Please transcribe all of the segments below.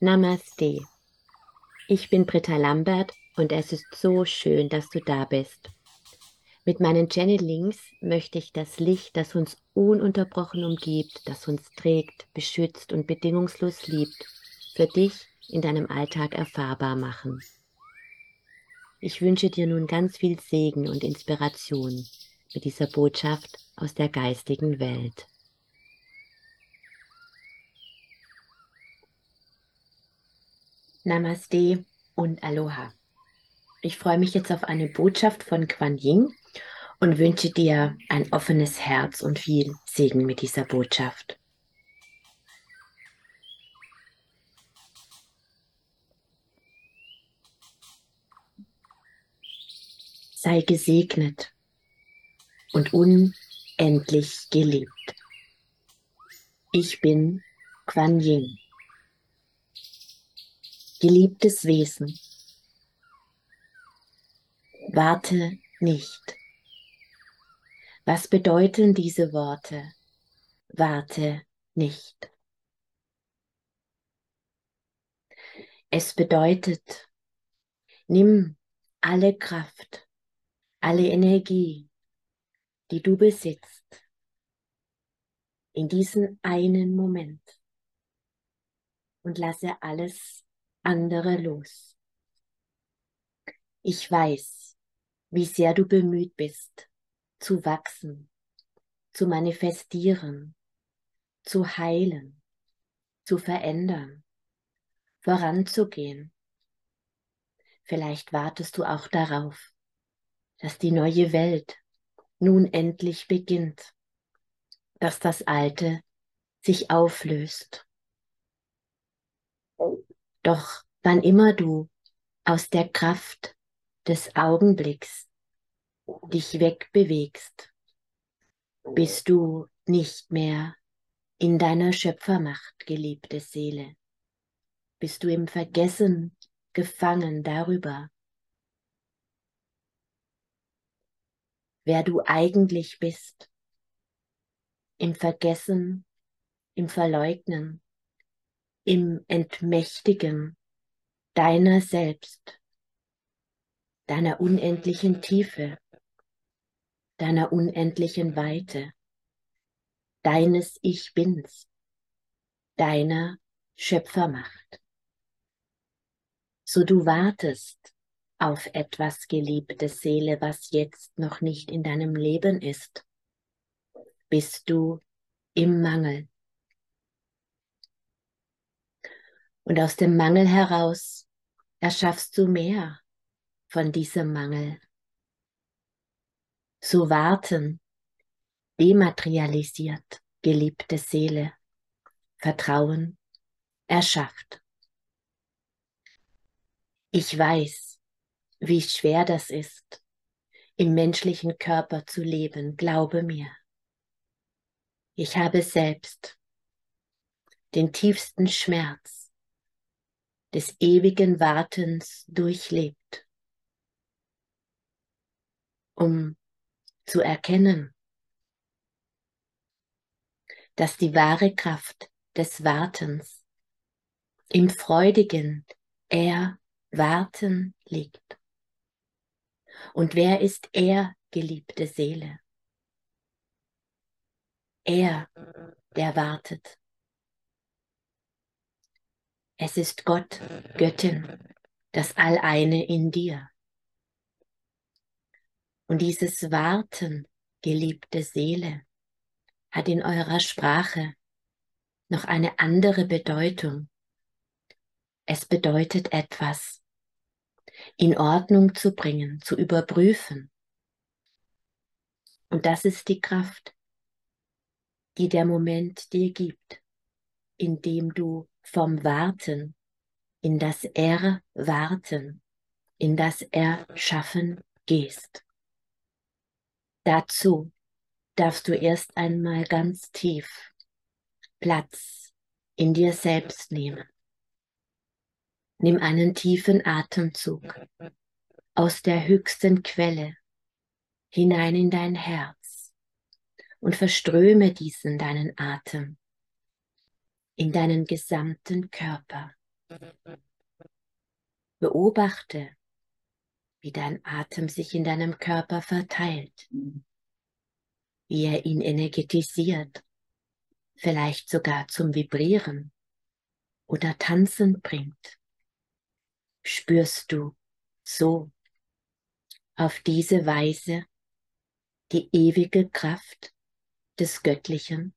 Namaste. Ich bin Britta Lambert und es ist so schön, dass du da bist. Mit meinen Channelings möchte ich das Licht, das uns ununterbrochen umgibt, das uns trägt, beschützt und bedingungslos liebt, für dich in deinem Alltag erfahrbar machen. Ich wünsche dir nun ganz viel Segen und Inspiration mit dieser Botschaft aus der geistigen Welt. Namaste und Aloha. Ich freue mich jetzt auf eine Botschaft von Quan Ying und wünsche dir ein offenes Herz und viel Segen mit dieser Botschaft. Sei gesegnet und unendlich geliebt. Ich bin Quan Ying geliebtes Wesen. Warte nicht. Was bedeuten diese Worte? Warte nicht. Es bedeutet, nimm alle Kraft, alle Energie, die du besitzt, in diesen einen Moment und lasse alles andere los. Ich weiß, wie sehr du bemüht bist, zu wachsen, zu manifestieren, zu heilen, zu verändern, voranzugehen. Vielleicht wartest du auch darauf, dass die neue Welt nun endlich beginnt, dass das Alte sich auflöst doch wann immer du aus der Kraft des Augenblicks dich wegbewegst, bist du nicht mehr in deiner Schöpfermacht, geliebte Seele. Bist du im Vergessen gefangen darüber, wer du eigentlich bist, im Vergessen, im Verleugnen, im Entmächtigen deiner selbst, deiner unendlichen Tiefe, deiner unendlichen Weite, deines Ich Bins, deiner Schöpfermacht. So du wartest auf etwas, geliebte Seele, was jetzt noch nicht in deinem Leben ist, bist du im Mangel. Und aus dem Mangel heraus erschaffst du mehr von diesem Mangel. So warten, dematerialisiert, geliebte Seele, Vertrauen erschafft. Ich weiß, wie schwer das ist, im menschlichen Körper zu leben, glaube mir. Ich habe selbst den tiefsten Schmerz des ewigen Wartens durchlebt, um zu erkennen, dass die wahre Kraft des Wartens im freudigen Erwarten liegt. Und wer ist er, geliebte Seele? Er, der wartet. Es ist Gott, Göttin, das Alleine in dir. Und dieses Warten, geliebte Seele, hat in eurer Sprache noch eine andere Bedeutung. Es bedeutet etwas in Ordnung zu bringen, zu überprüfen. Und das ist die Kraft, die der Moment dir gibt, indem du vom Warten in das Erwarten, in das Erschaffen gehst. Dazu darfst du erst einmal ganz tief Platz in dir selbst nehmen. Nimm einen tiefen Atemzug aus der höchsten Quelle hinein in dein Herz und verströme diesen deinen Atem in deinen gesamten Körper. Beobachte, wie dein Atem sich in deinem Körper verteilt, wie er ihn energetisiert, vielleicht sogar zum Vibrieren oder Tanzen bringt. Spürst du so auf diese Weise die ewige Kraft des Göttlichen?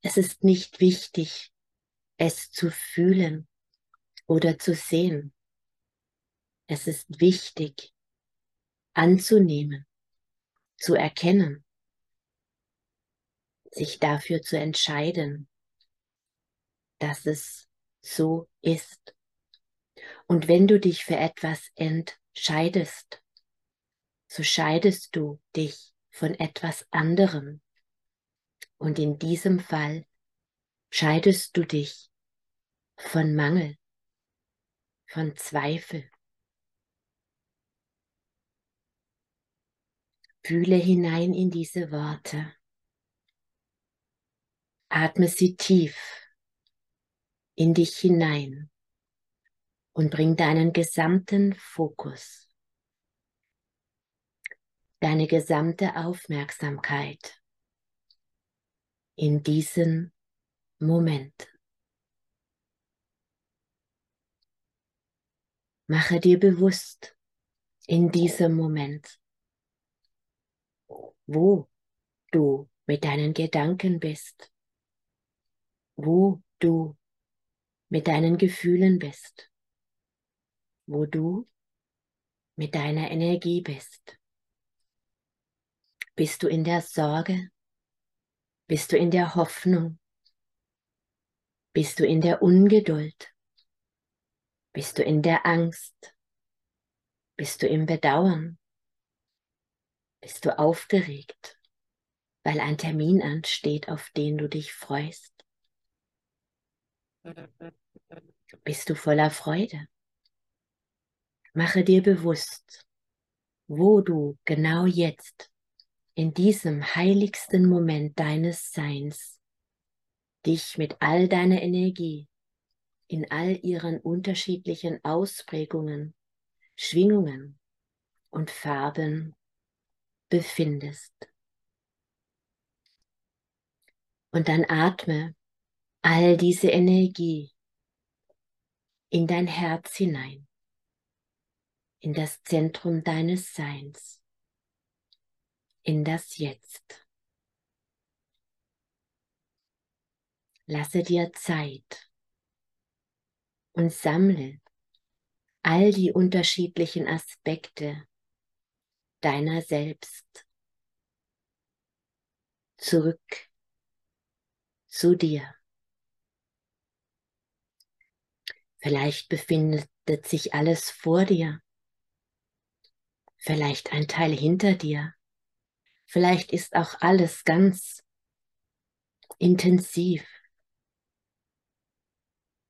Es ist nicht wichtig, es zu fühlen oder zu sehen. Es ist wichtig, anzunehmen, zu erkennen, sich dafür zu entscheiden, dass es so ist. Und wenn du dich für etwas entscheidest, so scheidest du dich von etwas anderem. Und in diesem Fall scheidest du dich von Mangel, von Zweifel. Fühle hinein in diese Worte. Atme sie tief in dich hinein und bring deinen gesamten Fokus, deine gesamte Aufmerksamkeit in diesen Moment. Mache dir bewusst in diesem Moment, wo du mit deinen Gedanken bist, wo du mit deinen Gefühlen bist, wo du mit deiner Energie bist. Bist du in der Sorge? Bist du in der Hoffnung? Bist du in der Ungeduld? Bist du in der Angst? Bist du im Bedauern? Bist du aufgeregt, weil ein Termin ansteht, auf den du dich freust? Bist du voller Freude? Mache dir bewusst, wo du genau jetzt in diesem heiligsten Moment deines Seins dich mit all deiner Energie in all ihren unterschiedlichen Ausprägungen, Schwingungen und Farben befindest. Und dann atme all diese Energie in dein Herz hinein, in das Zentrum deines Seins, in das Jetzt. Lasse dir Zeit und sammle all die unterschiedlichen Aspekte deiner selbst zurück zu dir. Vielleicht befindet sich alles vor dir, vielleicht ein Teil hinter dir, vielleicht ist auch alles ganz intensiv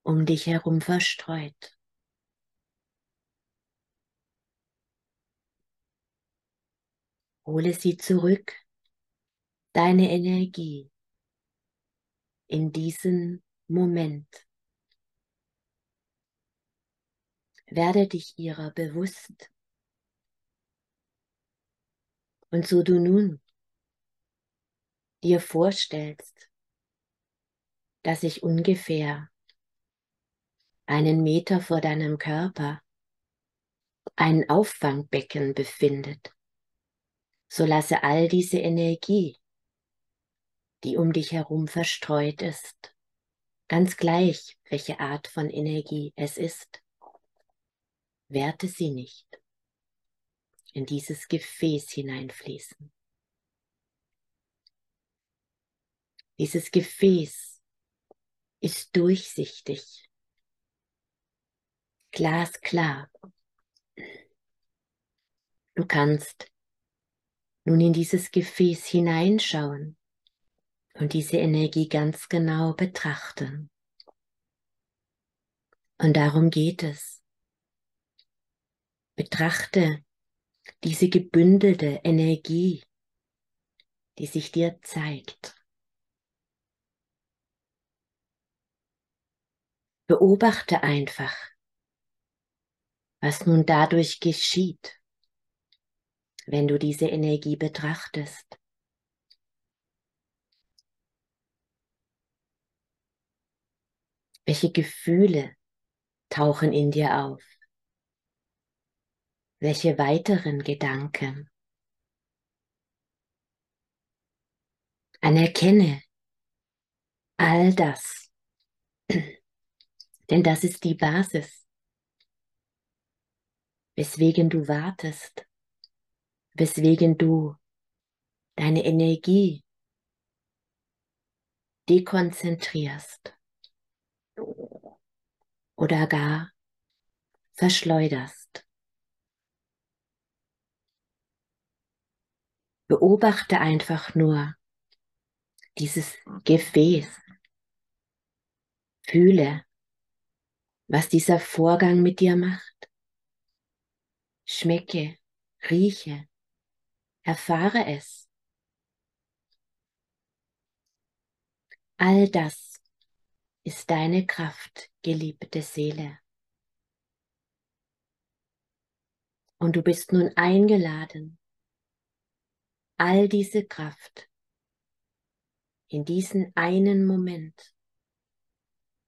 um dich herum verstreut. Hole sie zurück, deine Energie, in diesen Moment. Werde dich ihrer bewusst. Und so du nun dir vorstellst, dass sich ungefähr einen Meter vor deinem Körper ein Auffangbecken befindet, so lasse all diese Energie, die um dich herum verstreut ist, ganz gleich, welche Art von Energie es ist, werte sie nicht in dieses Gefäß hineinfließen. Dieses Gefäß ist durchsichtig, glasklar. Du kannst nun in dieses Gefäß hineinschauen und diese Energie ganz genau betrachten. Und darum geht es. Betrachte diese gebündelte Energie, die sich dir zeigt. Beobachte einfach, was nun dadurch geschieht, wenn du diese Energie betrachtest. Welche Gefühle tauchen in dir auf? Welche weiteren Gedanken? Anerkenne all das, denn das ist die Basis, weswegen du wartest, weswegen du deine Energie dekonzentrierst oder gar verschleuderst. Beobachte einfach nur dieses Gefäß. Fühle, was dieser Vorgang mit dir macht. Schmecke, rieche, erfahre es. All das ist deine Kraft, geliebte Seele. Und du bist nun eingeladen, all diese Kraft in diesen einen Moment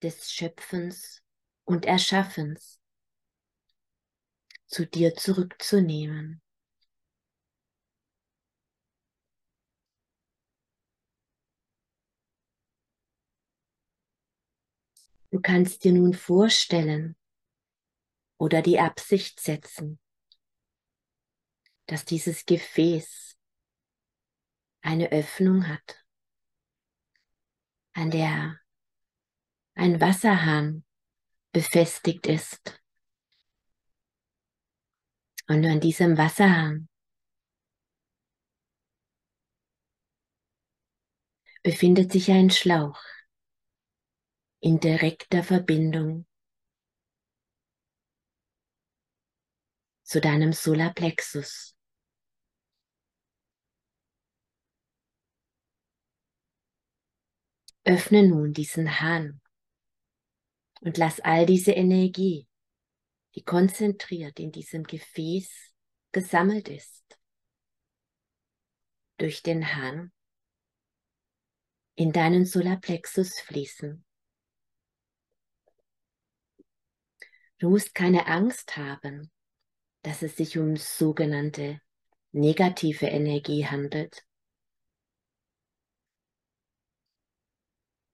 des Schöpfens und Erschaffens zu dir zurückzunehmen. Du kannst dir nun vorstellen oder die Absicht setzen, dass dieses Gefäß eine Öffnung hat, an der ein Wasserhahn befestigt ist. Und an diesem Wasserhahn befindet sich ein Schlauch in direkter Verbindung zu deinem Solarplexus. Öffne nun diesen Hahn und lass all diese Energie, die konzentriert in diesem Gefäß gesammelt ist, durch den Hahn in deinen Solarplexus fließen. Du musst keine Angst haben, dass es sich um sogenannte negative Energie handelt.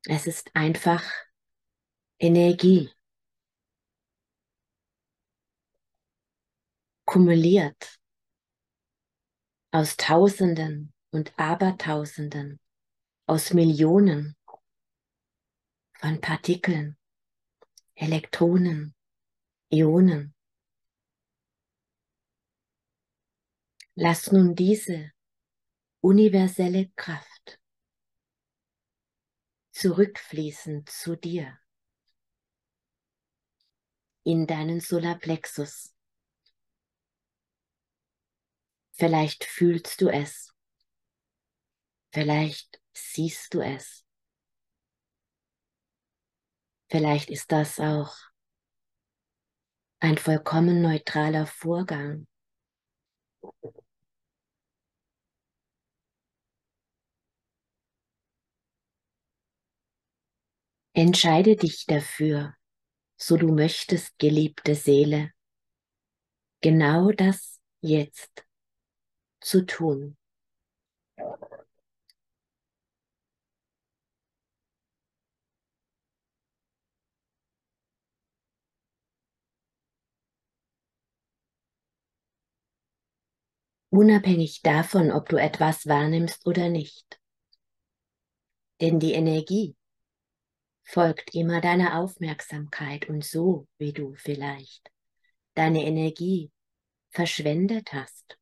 Es ist einfach Energie. Kumuliert aus Tausenden und Abertausenden, aus Millionen von Partikeln, Elektronen, Ionen. Lass nun diese universelle Kraft zurückfließen zu dir in deinen Solarplexus. Vielleicht fühlst du es. Vielleicht siehst du es. Vielleicht ist das auch ein vollkommen neutraler Vorgang. Entscheide dich dafür, so du möchtest, geliebte Seele, genau das jetzt zu tun. unabhängig davon, ob du etwas wahrnimmst oder nicht. Denn die Energie folgt immer deiner Aufmerksamkeit und so wie du vielleicht deine Energie verschwendet hast,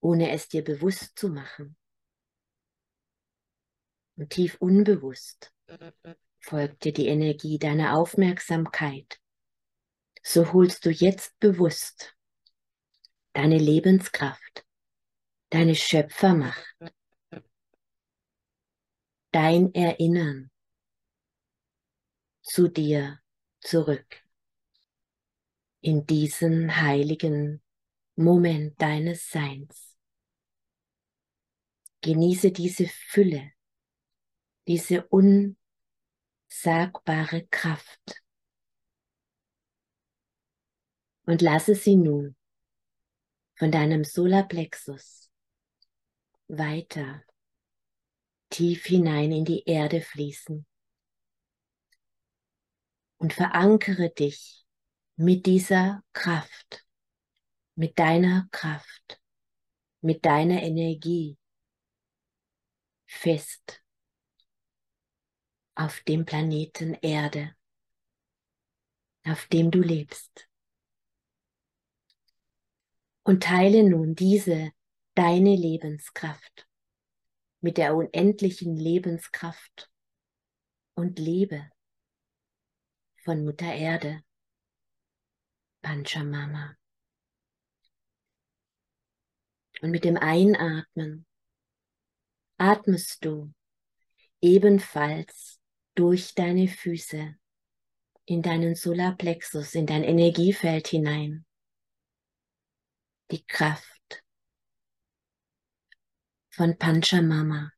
ohne es dir bewusst zu machen. Und tief unbewusst folgt dir die Energie deiner Aufmerksamkeit. So holst du jetzt bewusst deine Lebenskraft deine Schöpfermacht, dein Erinnern zu dir zurück. In diesen heiligen Moment deines Seins. Genieße diese Fülle, diese unsagbare Kraft. Und lasse sie nun von deinem Solarplexus weiter tief hinein in die Erde fließen und verankere dich mit dieser Kraft, mit deiner Kraft, mit deiner Energie fest auf dem Planeten Erde, auf dem du lebst. Und teile nun diese deine Lebenskraft mit der unendlichen Lebenskraft und Liebe von Mutter Erde, Panchamama. Und mit dem Einatmen atmest du ebenfalls durch deine Füße in deinen Solarplexus, in dein Energiefeld hinein. Die Kraft von Panchamama,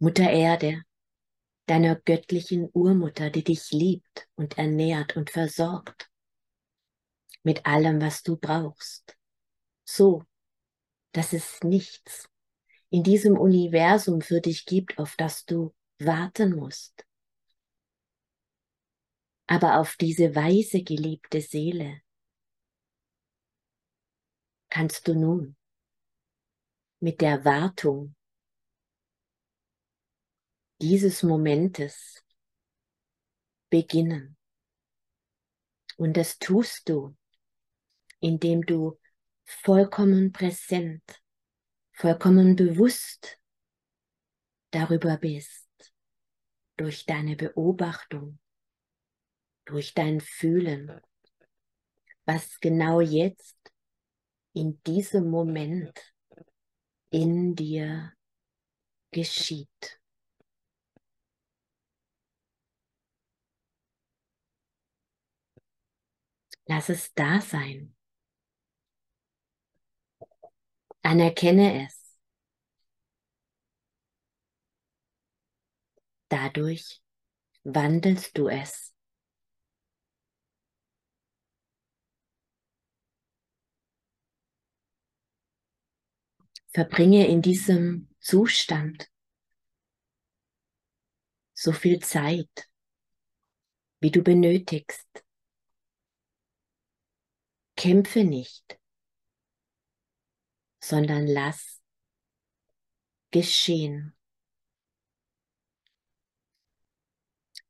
Mutter Erde, deiner göttlichen Urmutter, die dich liebt und ernährt und versorgt mit allem, was du brauchst. So, dass es nichts in diesem Universum für dich gibt, auf das du warten musst. Aber auf diese weise geliebte Seele kannst du nun mit der Wartung dieses Momentes beginnen. Und das tust du, indem du vollkommen präsent, vollkommen bewusst darüber bist, durch deine Beobachtung, durch dein Fühlen, was genau jetzt in diesem Moment in dir geschieht. Lass es da sein. Anerkenne es. Dadurch wandelst du es. Verbringe in diesem Zustand so viel Zeit, wie du benötigst. Kämpfe nicht, sondern lass geschehen.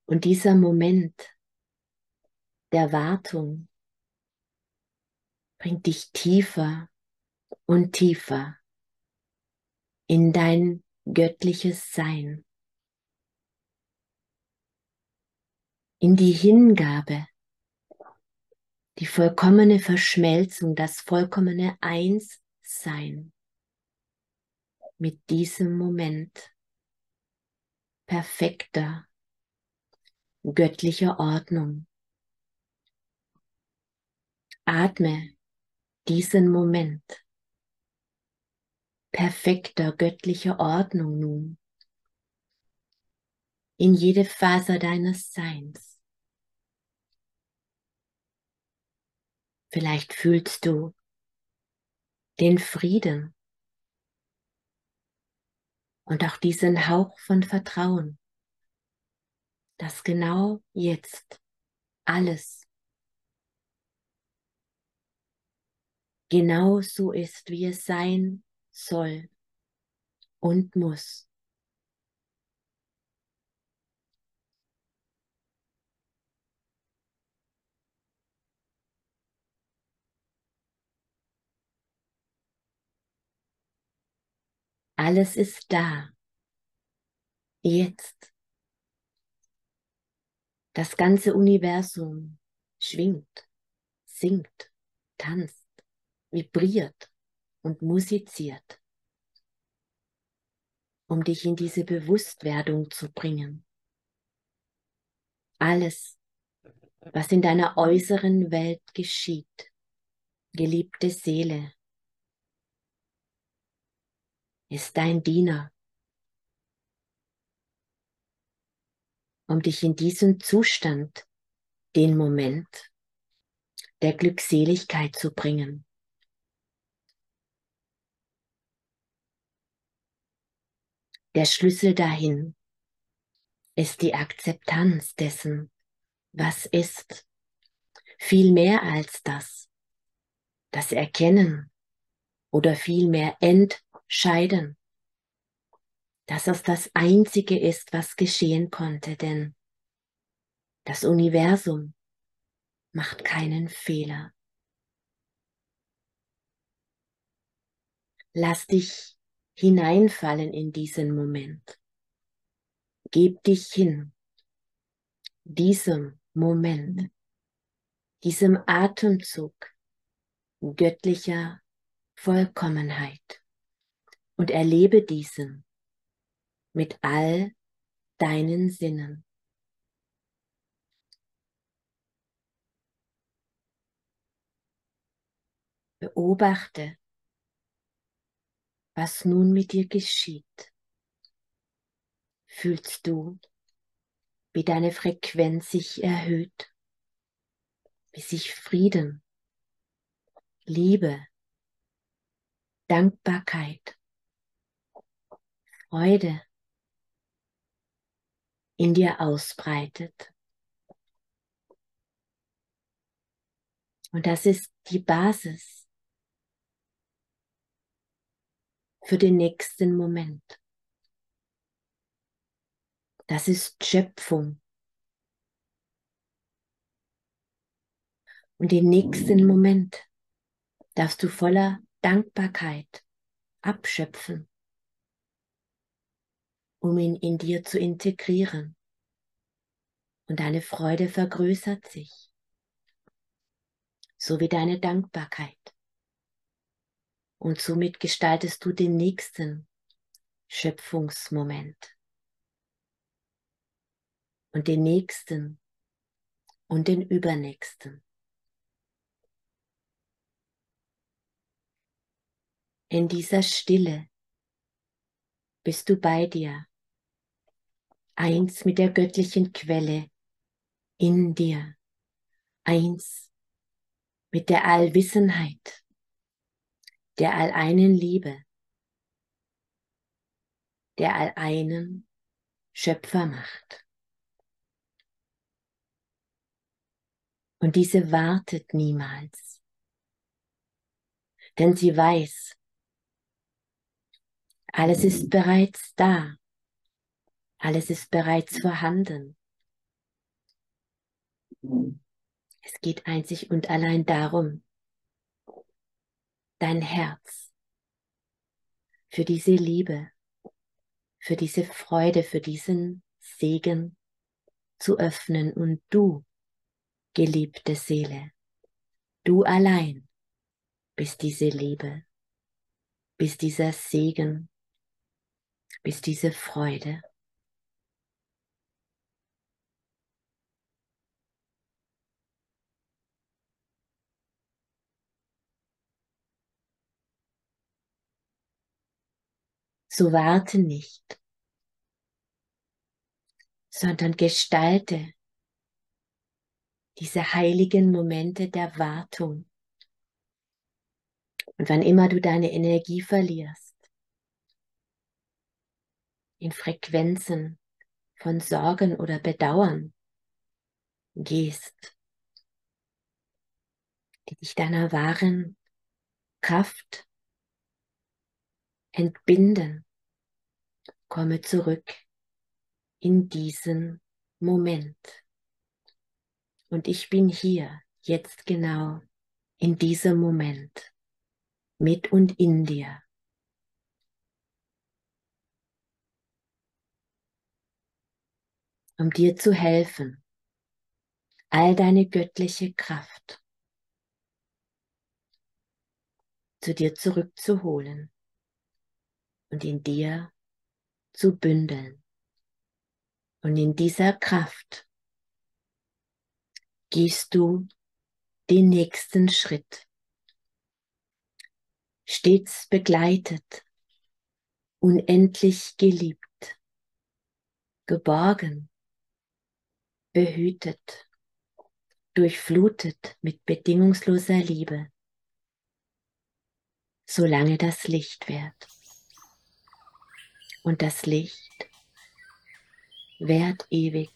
Und dieser Moment der Wartung bringt dich tiefer und tiefer in dein göttliches Sein, in die Hingabe die vollkommene Verschmelzung, das vollkommene Einssein mit diesem Moment perfekter, göttlicher Ordnung. Atme diesen Moment perfekter göttlicher Ordnung nun in jede Faser deines Seins. Vielleicht fühlst du den Frieden und auch diesen Hauch von Vertrauen, dass genau jetzt alles genau so ist, wie es sein soll und muss. Alles ist da. Jetzt. Das ganze Universum schwingt, singt, tanzt, vibriert und musiziert, um dich in diese Bewusstwerdung zu bringen. Alles was in deiner äußeren Welt geschieht. Geliebte Seele, ist dein Diener, um dich in diesen Zustand, den Moment der Glückseligkeit zu bringen. Der Schlüssel dahin ist die Akzeptanz dessen, was ist. Viel mehr als das. Das Erkennen oder vielmehr Entscheiden, dass es das Einzige ist, was geschehen konnte, denn das Universum macht keinen Fehler. Lass dich hineinfallen in diesen Moment. Gib dich hin diesem Moment, diesem Atemzug göttlicher Vollkommenheit und erlebe diesen mit all deinen Sinnen. Beobachte, was nun mit dir geschieht. Fühlst du, wie deine Frequenz sich erhöht, wie sich Frieden, Liebe, Dankbarkeit, Freude in dir ausbreitet. Und das ist die Basis für den nächsten Moment. Das ist Schöpfung. Und den nächsten Moment darfst du voller Dankbarkeit abschöpfen, um ihn in dir zu integrieren. Und deine Freude vergrößert sich, so wie deine Dankbarkeit und somit gestaltest du den nächsten Schöpfungsmoment und den nächsten und den übernächsten. In dieser Stille bist du bei dir, eins mit der göttlichen Quelle in dir, eins mit der Allwissenheit der alleinen Liebe, der alleinen Schöpfer macht. Und diese wartet niemals, denn sie weiß, alles ist bereits da, alles ist bereits vorhanden. Es geht einzig und allein darum, dein Herz für diese Liebe, für diese Freude, für diesen Segen zu öffnen und du, geliebte Seele, du allein bist diese Liebe, bist dieser Segen, bist diese Freude. So warte nicht, sondern gestalte diese heiligen Momente der Wartung. Und wann immer du deine Energie verlierst, in Frequenzen von Sorgen oder Bedauern gehst, die dich deiner wahren Kraft entbinden, komme zurück in diesen Moment. Und ich bin hier, jetzt genau, in diesem Moment, mit und in dir. um dir zu helfen, all deine göttliche Kraft zu dir zurückzuholen und in dir zu bündeln. Und in dieser Kraft gehst du den nächsten Schritt. Stets begleitet, unendlich geliebt, geborgen, behütet, durchflutet mit bedingungsloser Liebe, solange das Licht währt. Und das Licht währt ewig.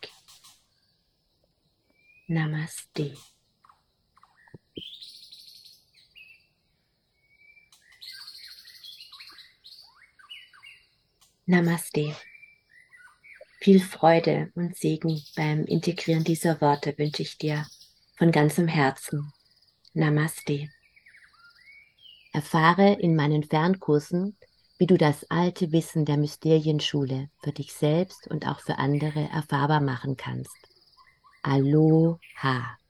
Namaste. Namaste. Viel Freude und Segen beim Integrieren dieser Worte wünsche ich dir von ganzem Herzen. Namaste. Erfahre in meinen Fernkursen, wie du das alte Wissen der Mysterienschule für dich selbst und auch für andere erfahrbar machen kannst. Aloha.